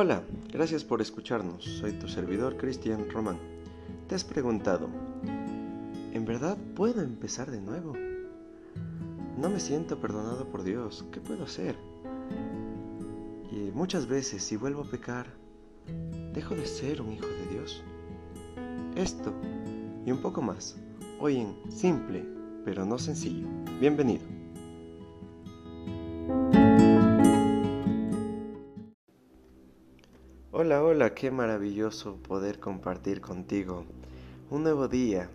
Hola, gracias por escucharnos. Soy tu servidor Cristian Román. Te has preguntado, ¿en verdad puedo empezar de nuevo? No me siento perdonado por Dios. ¿Qué puedo hacer? Y muchas veces si vuelvo a pecar, ¿dejo de ser un hijo de Dios? Esto y un poco más, hoy en Simple, pero no sencillo. Bienvenido. Hola, qué maravilloso poder compartir contigo un nuevo día.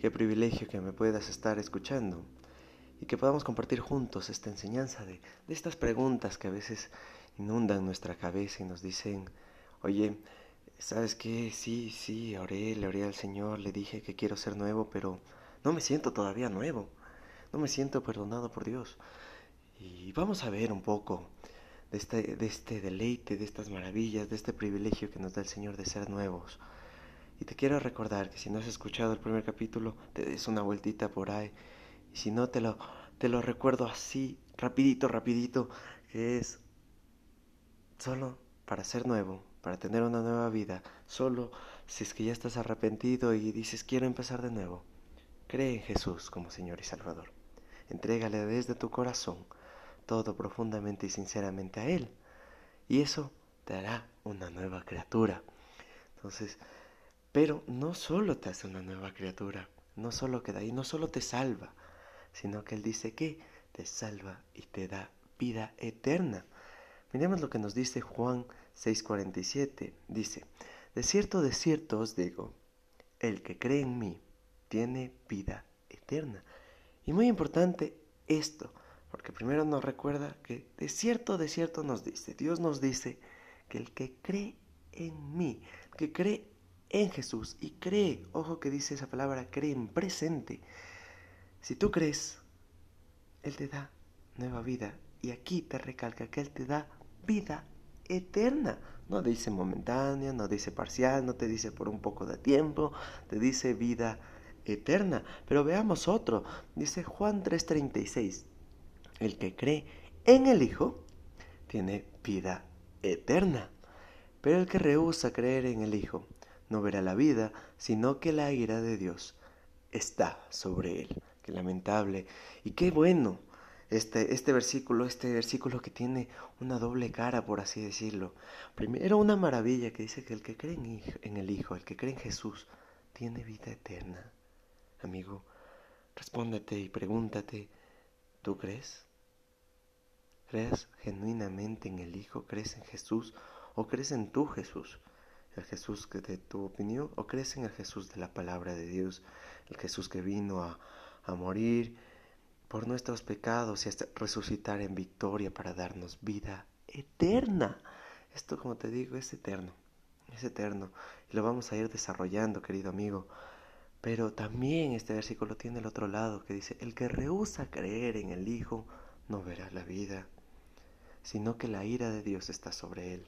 Qué privilegio que me puedas estar escuchando y que podamos compartir juntos esta enseñanza de, estas preguntas que a veces inundan nuestra cabeza y nos dicen, oye, ¿sabes qué? Sí, sí, oré, le oré al Señor, le dije que quiero ser nuevo, pero no me siento todavía nuevo, no me siento perdonado por Dios. Y vamos a ver un poco de este, de este deleite, de estas maravillas, de este privilegio que nos da el Señor de ser nuevos. Y te quiero recordar que si no has escuchado el primer capítulo, te des una vueltita por ahí. Y si no, te lo, te lo recuerdo así, rapidito, rapidito, es solo para ser nuevo, para tener una nueva vida, solo si es que ya estás arrepentido y dices quiero empezar de nuevo. Cree en Jesús como Señor y Salvador. Entrégale desde tu corazón todo profundamente y sinceramente a Él. Y eso te hará una nueva criatura. Entonces, pero no solo te hace una nueva criatura, no solo queda ahí, no solo te salva, sino que Él dice que te salva y te da vida eterna. Miremos lo que nos dice Juan 6:47. Dice, de cierto, de cierto os digo, el que cree en mí tiene vida eterna. Y muy importante esto, porque primero nos recuerda que de cierto, de cierto nos dice, Dios nos dice que el que cree en mí, que cree en Jesús y cree, ojo que dice esa palabra, cree en presente. Si tú crees, Él te da nueva vida. Y aquí te recalca que Él te da vida eterna. No dice momentánea, no dice parcial, no te dice por un poco de tiempo, te dice vida eterna. Pero veamos otro. Dice Juan 3:36. El que cree en el Hijo tiene vida eterna. Pero el que rehúsa creer en el Hijo no verá la vida, sino que la ira de Dios está sobre él. Qué lamentable. Y qué bueno este, este versículo, este versículo que tiene una doble cara, por así decirlo. Primero una maravilla que dice que el que cree en, en el Hijo, el que cree en Jesús, tiene vida eterna. Amigo, respóndete y pregúntate, ¿Tú crees? ¿Crees genuinamente en el Hijo? ¿Crees en Jesús? ¿O crees en tu Jesús? ¿El Jesús de tu opinión? ¿O crees en el Jesús de la palabra de Dios? El Jesús que vino a, a morir por nuestros pecados y a resucitar en victoria para darnos vida eterna. Esto, como te digo, es eterno. Es eterno. Y lo vamos a ir desarrollando, querido amigo. Pero también este versículo tiene el otro lado que dice, el que rehúsa creer en el Hijo no verá la vida, sino que la ira de Dios está sobre él.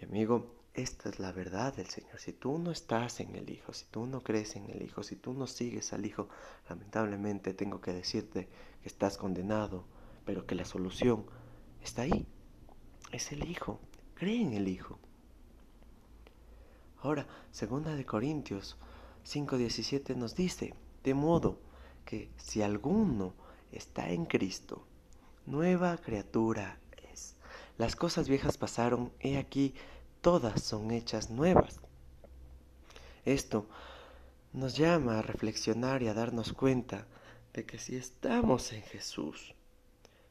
Y amigo, esta es la verdad del Señor. Si tú no estás en el Hijo, si tú no crees en el Hijo, si tú no sigues al Hijo, lamentablemente tengo que decirte que estás condenado, pero que la solución está ahí. Es el Hijo. Cree en el Hijo. Ahora, segunda de Corintios 5.17 nos dice, de modo que si alguno está en Cristo, nueva criatura es. Las cosas viejas pasaron, he aquí, todas son hechas nuevas. Esto nos llama a reflexionar y a darnos cuenta de que si estamos en Jesús,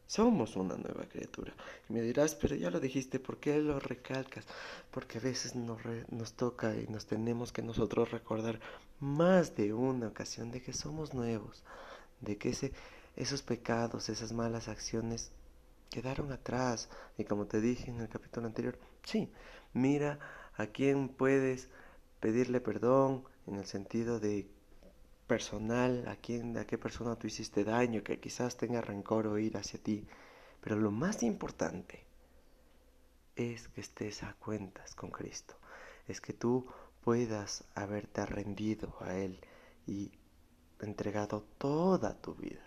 somos una nueva criatura. Y me dirás, pero ya lo dijiste, ¿por qué lo recalcas? Porque a veces nos, nos toca y nos tenemos que nosotros recordar más de una ocasión de que somos nuevos, de que ese, esos pecados, esas malas acciones quedaron atrás. Y como te dije en el capítulo anterior, sí, mira a quién puedes pedirle perdón en el sentido de personal, a quién, a qué persona tú hiciste daño, que quizás tenga rencor o ira hacia ti. Pero lo más importante es que estés a cuentas con Cristo. Es que tú puedas haberte rendido a Él y entregado toda tu vida.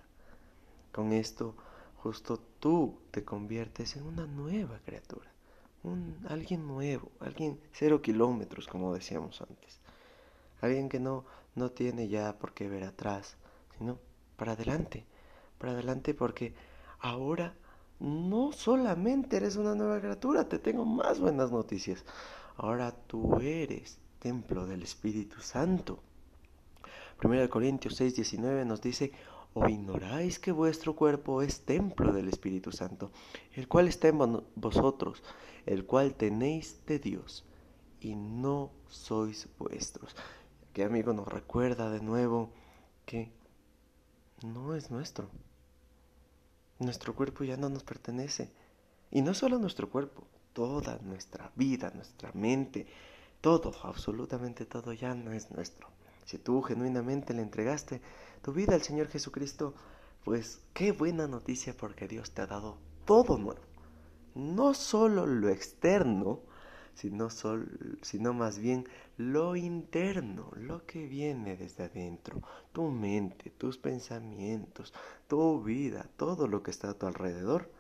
Con esto, justo tú te conviertes en una nueva criatura, un, alguien nuevo, alguien cero kilómetros, como decíamos antes. Alguien que no, no tiene ya por qué ver atrás, sino para adelante, para adelante porque ahora no solamente eres una nueva criatura, te tengo más buenas noticias. Ahora tú eres templo del Espíritu Santo. 1 Corintios 6, 19 nos dice, ¿o ignoráis que vuestro cuerpo es templo del Espíritu Santo, el cual está en vosotros, el cual tenéis de Dios, y no sois vuestros? Que amigo nos recuerda de nuevo que no es nuestro. Nuestro cuerpo ya no nos pertenece. Y no solo nuestro cuerpo, toda nuestra vida, nuestra mente, todo, absolutamente todo ya no es nuestro. Si tú genuinamente le entregaste tu vida al Señor Jesucristo, pues qué buena noticia porque Dios te ha dado todo nuevo. No solo lo externo, sino, sino más bien lo interno, lo que viene desde adentro, tu mente, tus pensamientos, tu vida, todo lo que está a tu alrededor,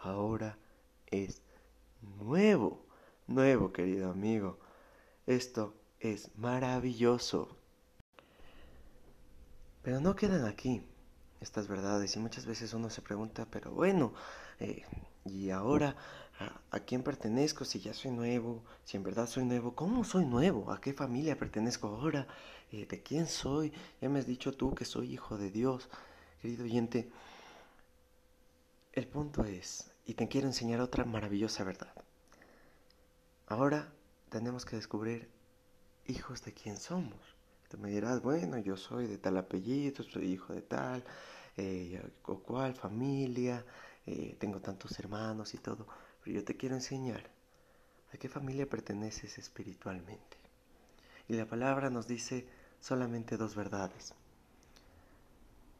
ahora es nuevo, nuevo querido amigo. Esto es maravilloso. Pero no quedan aquí estas verdades y muchas veces uno se pregunta, pero bueno, eh, ¿y ahora a, quién pertenezco? Si ya soy nuevo, si en verdad soy nuevo, ¿cómo soy nuevo? ¿A qué familia pertenezco ahora? Eh, ¿De quién soy? Ya me has dicho tú que soy hijo de Dios, querido oyente. El punto es, y te quiero enseñar otra maravillosa verdad. Ahora tenemos que descubrir hijos de quién somos. Tú me dirás, bueno, yo soy de tal apellido, soy hijo de tal, eh, o cual familia, eh, tengo tantos hermanos y todo. Pero yo te quiero enseñar a qué familia perteneces espiritualmente. Y la palabra nos dice solamente dos verdades.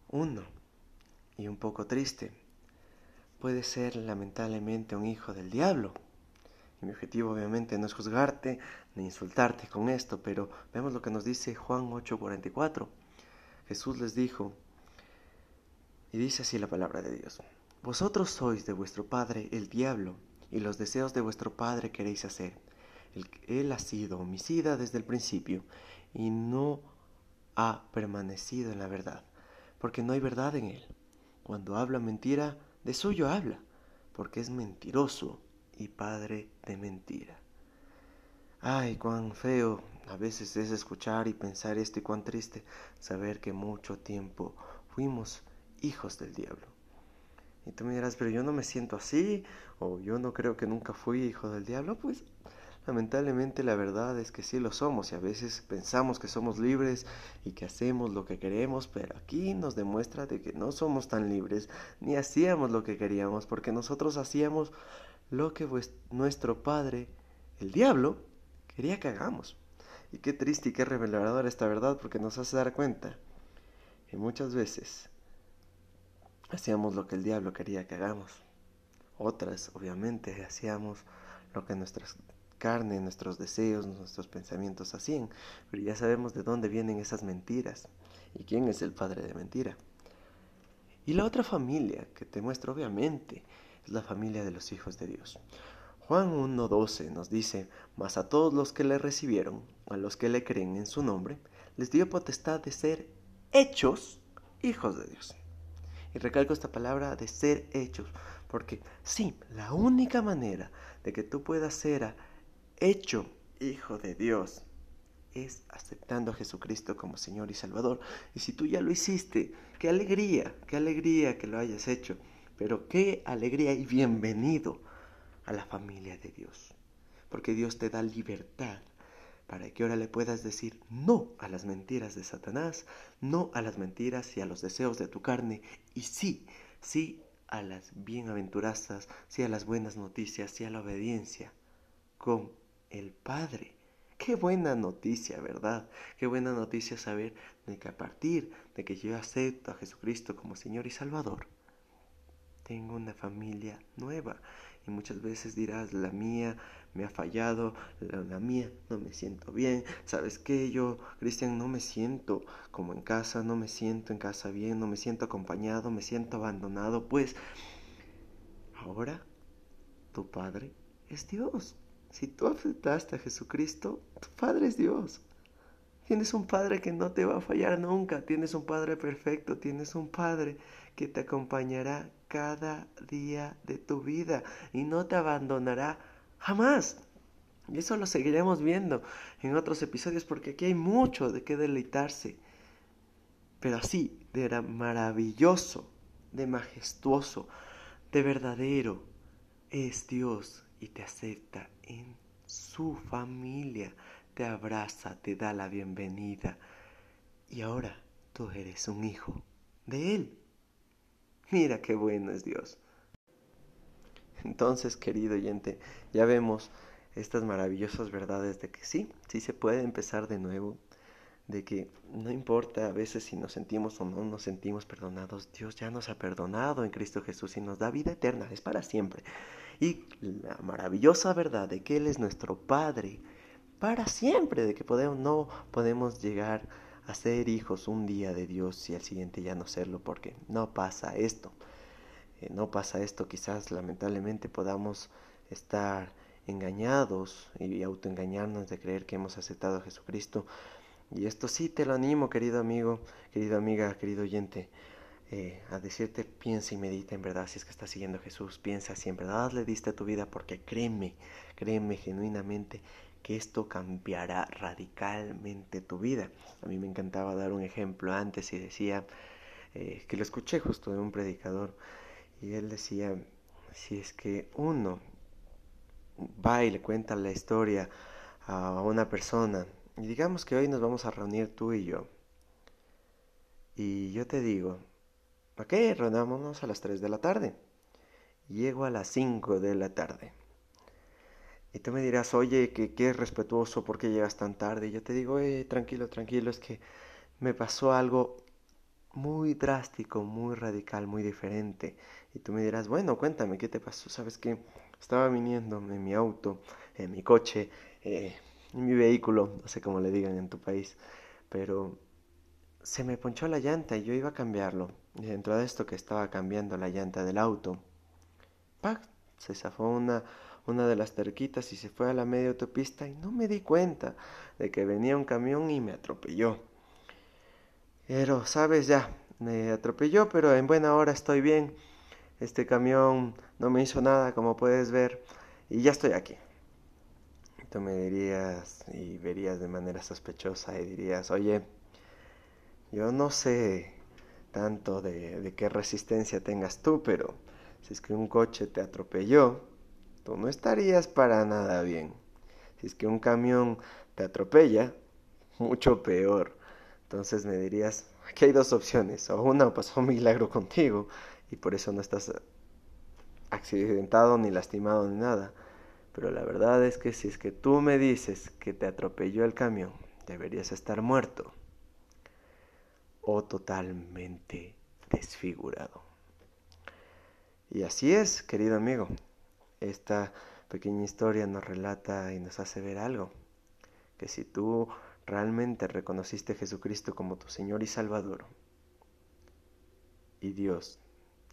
Uno, y un poco triste, puede ser lamentablemente un hijo del diablo y mi objetivo obviamente no es juzgarte ni insultarte con esto, pero vemos lo que nos dice Juan 8:44. Jesús les dijo, y dice así la palabra de Dios, Vosotros sois de vuestro padre el diablo, y los deseos de vuestro padre queréis hacer. Él ha sido homicida desde el principio, y no ha permanecido en la verdad, porque no hay verdad en él. Cuando habla mentira, de suyo habla, porque es mentiroso y padre de mentira. Ay, cuán feo a veces es escuchar y pensar esto y cuán triste saber que mucho tiempo fuimos hijos del diablo. Y tú me dirás, pero yo no me siento así, o yo no creo que nunca fui hijo del diablo. Pues lamentablemente la verdad es que sí lo somos y a veces pensamos que somos libres y que hacemos lo que queremos, pero aquí nos demuestra de que no somos tan libres ni hacíamos lo que queríamos porque nosotros hacíamos lo que nuestro padre, el diablo, quería que hagamos. Y qué triste y qué reveladora esta verdad porque nos hace dar cuenta que muchas veces hacíamos lo que el diablo quería que hagamos. Otras, obviamente, hacíamos lo que nuestra carne, nuestros deseos, nuestros pensamientos hacían. Pero ya sabemos de dónde vienen esas mentiras y quién es el padre de mentira. Y la otra familia que te muestro, obviamente, es la familia de los hijos de Dios. Juan 1.12 nos dice, mas a todos los que le recibieron, a los que le creen en su nombre, les dio potestad de ser hechos hijos de Dios. Y recalco esta palabra de ser hechos, porque sí, la única manera de que tú puedas ser hecho hijo de Dios es aceptando a Jesucristo como Señor y Salvador. Y si tú ya lo hiciste, qué alegría, qué alegría que lo hayas hecho. Pero qué alegría y bienvenido a la familia de Dios. Porque Dios te da libertad para que ahora le puedas decir no a las mentiras de Satanás, no a las mentiras y a los deseos de tu carne, y sí, sí a las bienaventuranzas, sí a las buenas noticias, sí a la obediencia con el Padre. Qué buena noticia, ¿verdad? Qué buena noticia saber de que a partir de que yo acepto a Jesucristo como Señor y Salvador, tengo una familia nueva. Muchas veces dirás, la mía me ha fallado, la, mía no me siento bien. ¿Sabes qué? Yo, Cristian, no me siento como en casa, no me siento en casa bien, no me siento acompañado, me siento abandonado. Pues ahora tu Padre, es Dios. Si tú aceptaste a Jesucristo, tu Padre es Dios. Tienes un Padre que no te va a fallar nunca. Tienes un Padre perfecto. Tienes un Padre que te acompañará cada día de tu vida y no te abandonará jamás. Y eso lo seguiremos viendo en otros episodios porque aquí hay mucho de qué deleitarse. Pero así, de maravilloso, de majestuoso, de verdadero, es Dios y te acepta en su familia, te abraza, te da la bienvenida. Y ahora tú eres un hijo de Él. Mira qué bueno es Dios. Entonces, querido oyente, ya vemos estas maravillosas verdades de que sí, sí se puede empezar de nuevo, de que no importa a veces si nos sentimos o no nos sentimos perdonados, Dios ya nos ha perdonado en Cristo Jesús y nos da vida eterna, es para siempre. Y la maravillosa verdad de que Él es nuestro Padre para siempre, de que podemos, no podemos llegar a ser hijos un día de Dios y al siguiente ya no serlo, porque no pasa esto. Eh, no pasa esto, quizás lamentablemente podamos estar engañados y autoengañarnos de creer que hemos aceptado a Jesucristo. Y esto sí te lo animo, querido amigo, querida amiga, querido oyente, eh, a decirte, piensa y medita en verdad si es que estás siguiendo a Jesús, piensa si en verdad le diste tu vida, porque créeme, créeme genuinamente que esto cambiará radicalmente tu vida. A mí me encantaba dar un ejemplo antes y decía, eh, que lo escuché justo de un predicador, y él decía, si es que uno va y le cuenta la historia a una persona, y digamos que hoy nos vamos a reunir tú y yo, y yo te digo, ok, reunámonos a las 3 de la tarde, llego a las 5 de la tarde. Y tú me dirás, oye, que qué respetuoso, ¿por qué llegas tan tarde? Y yo te digo, eh, tranquilo, tranquilo, es que me pasó algo muy drástico, muy radical, muy diferente. Y tú me dirás, bueno, cuéntame, ¿qué te pasó? ¿Sabes qué? Estaba viniendo en mi auto, en mi coche, eh, en mi vehículo, no sé cómo le digan en tu país, pero se me ponchó la llanta y yo iba a cambiarlo. Y dentro de esto que estaba cambiando la llanta del auto, ¡pac! se zafó una una de las terquitas y se fue a la media autopista y no me di cuenta de que venía un camión y me atropelló. Pero, sabes, ya, me atropelló, pero en buena hora estoy bien. Este camión no me hizo nada, como puedes ver, y ya estoy aquí. Tú me dirías y verías de manera sospechosa y dirías, oye, yo no sé tanto de, de qué resistencia tengas tú, pero si es que un coche te atropelló, tú no estarías para nada bien. Si es que un camión te atropella, mucho peor. Entonces me dirías, aquí hay dos opciones. O una, pasó un milagro contigo y por eso no estás accidentado ni lastimado ni nada. Pero la verdad es que si es que tú me dices que te atropelló el camión, deberías estar muerto o totalmente desfigurado. Y así es, querido amigo. Esta pequeña historia nos relata y nos hace ver algo, que si tú realmente reconociste a Jesucristo como tu Señor y Salvador, y Dios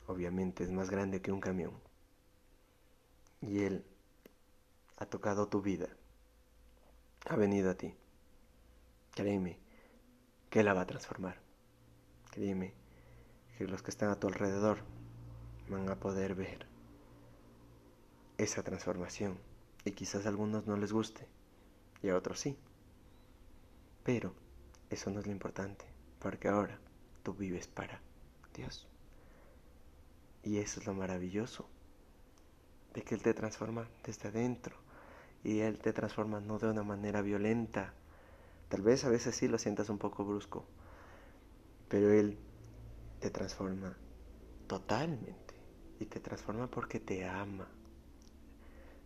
obviamente es más grande que un camión, y Él ha tocado tu vida, ha venido a ti, créeme que la va a transformar, créeme que los que están a tu alrededor van a poder ver esa transformación y quizás a algunos no les guste y a otros sí. Pero eso no es lo importante, porque ahora tú vives para Dios. Y eso es lo maravilloso, de que Él te transforma desde adentro y Él te transforma no de una manera violenta. Tal vez a veces sí lo sientas un poco brusco, pero Él te transforma totalmente y te transforma porque te ama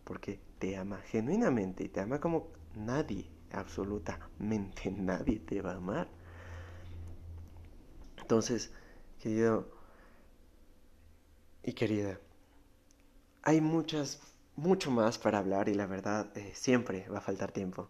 porque te ama genuinamente y te ama como nadie, absolutamente nadie te va a amar. Entonces, querido y querida, hay muchas, mucho más para hablar y la verdad eh, siempre va a faltar tiempo.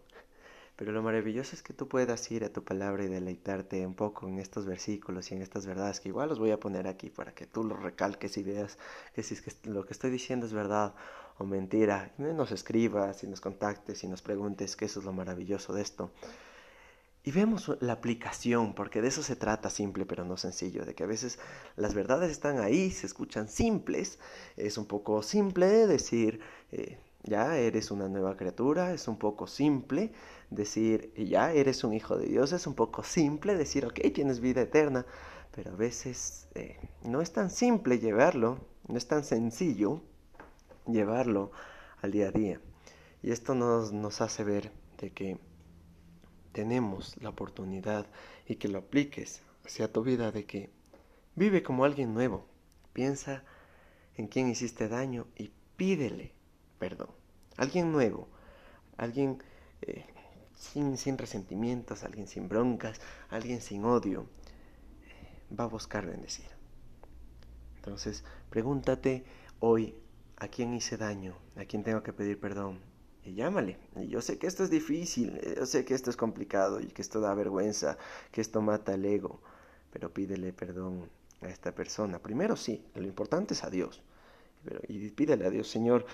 Pero lo maravilloso es que tú puedas ir a tu palabra y deleitarte un poco en estos versículos y en estas verdades, que igual los voy a poner aquí para que tú los recalques y veas que si es que lo que estoy diciendo es verdad o mentira, y nos escribas y nos contactes y nos preguntes que eso es lo maravilloso de esto. Y vemos la aplicación, porque de eso se trata simple pero no sencillo, de que a veces las verdades están ahí, se escuchan simples, es un poco simple decir, eh, ya eres una nueva criatura, es un poco simple decir, ya eres un hijo de Dios, es un poco simple decir, ok, tienes vida eterna, pero a veces eh, no es tan simple llevarlo, no es tan sencillo llevarlo al día a día. Y esto nos, nos hace ver de que tenemos la oportunidad y que lo apliques hacia tu vida de que vive como alguien nuevo. Piensa en quién hiciste daño y pídele perdón. Alguien nuevo, alguien eh, sin, sin, resentimientos, alguien sin broncas, alguien sin odio, eh, va a buscar bendecir. Entonces, pregúntate hoy a quién hice daño, a quién tengo que pedir perdón, y llámale. Y yo sé que esto es difícil, eh, yo sé que esto es complicado y que esto da vergüenza, que esto mata el ego, pero pídele perdón a esta persona. Primero sí, lo importante es a Dios. Pero, y pídele a Dios, Señor,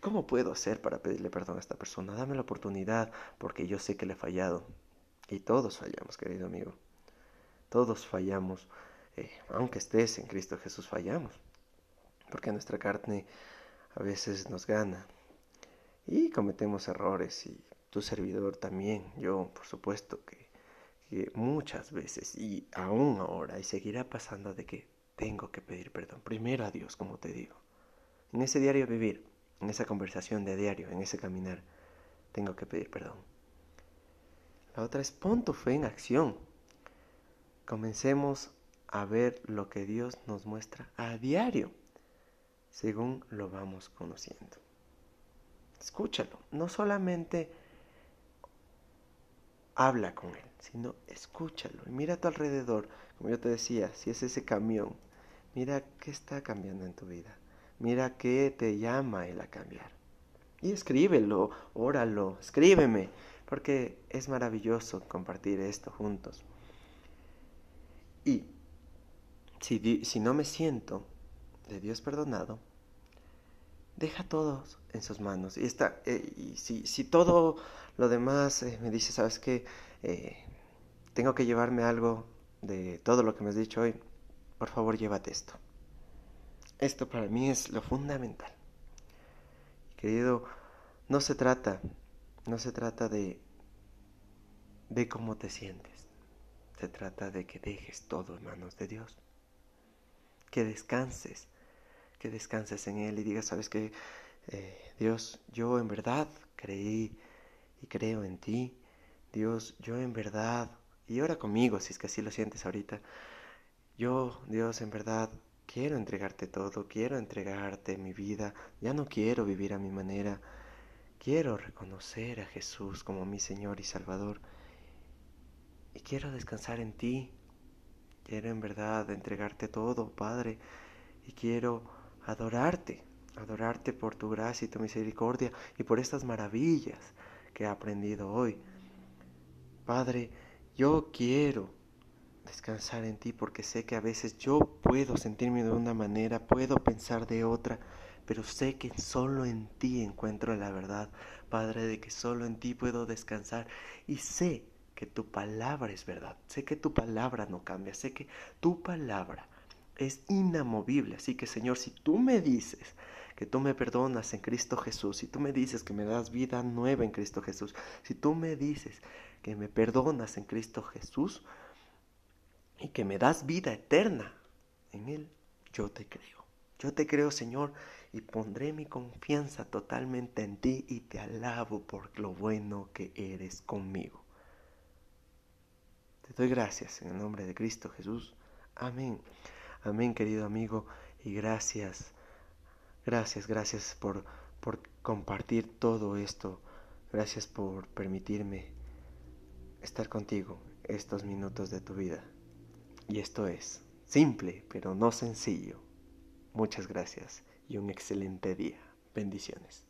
¿cómo puedo hacer para pedirle perdón a esta persona? Dame la oportunidad porque yo sé que le he fallado. Y todos fallamos, querido amigo. Todos fallamos. Eh, aunque estés en Cristo Jesús, fallamos. Porque nuestra carne a veces nos gana y cometemos errores y tu servidor también, yo por supuesto que, muchas veces y aún ahora y seguirá pasando de que tengo que pedir perdón, primero a Dios como te digo, en ese diario vivir, en esa conversación de diario, en ese caminar, tengo que pedir perdón. La otra es pon tu fe en acción. Comencemos a ver lo que Dios nos muestra a diario, según lo vamos conociendo. Escúchalo. No solamente habla con él, sino escúchalo. Y mira a tu alrededor, como yo te decía, si es ese camión, mira qué está cambiando en tu vida. Mira qué te llama él a cambiar. Y escríbelo, óralo, escríbeme, porque es maravilloso compartir esto juntos. Y si, si no me siento de Dios perdonado, deja todo en sus manos. Y, está, eh, y si, si, todo lo demás eh, me dice, ¿sabes qué? Eh, tengo que llevarme algo de todo lo que me has dicho hoy, por favor llévate esto. Esto para mí es lo fundamental. Querido, no se trata, no se trata de, de cómo te sientes. Se trata de que dejes todo en manos de Dios. Que descanses que descanses en Él y digas, sabes que eh, Dios, yo en verdad creí y creo en ti. Dios, yo en verdad, y ora conmigo si es que así lo sientes ahorita. Yo, Dios, en verdad quiero entregarte todo, quiero entregarte mi vida, ya no quiero vivir a mi manera, quiero reconocer a Jesús como mi Señor y Salvador. Y quiero descansar en ti, quiero en verdad entregarte todo, Padre, y quiero adorarte, adorarte por tu gracia y tu misericordia y por estas maravillas que he aprendido hoy. Padre, yo quiero descansar en ti porque sé que a veces yo puedo sentirme de una manera, puedo pensar de otra, pero sé que solo en ti encuentro la verdad, Padre, de que solo en ti puedo descansar y sé que tu palabra es verdad, sé que tu palabra no cambia, sé que tu palabra es inamovible. Así que Señor, si tú me dices que tú me perdonas en Cristo Jesús, si tú me dices que me das vida nueva en Cristo Jesús, si tú me dices que me perdonas en Cristo Jesús y que me das vida eterna en Él, yo te creo. Yo te creo, Señor, y pondré mi confianza totalmente en ti y te alabo por lo bueno que eres conmigo. Te doy gracias en el nombre de Cristo Jesús. Amén. Amén, querido amigo, y gracias, gracias, gracias por, por compartir todo esto. Gracias por permitirme estar contigo estos minutos de tu vida. Y esto es simple, pero no sencillo. Muchas gracias y un excelente día. Bendiciones.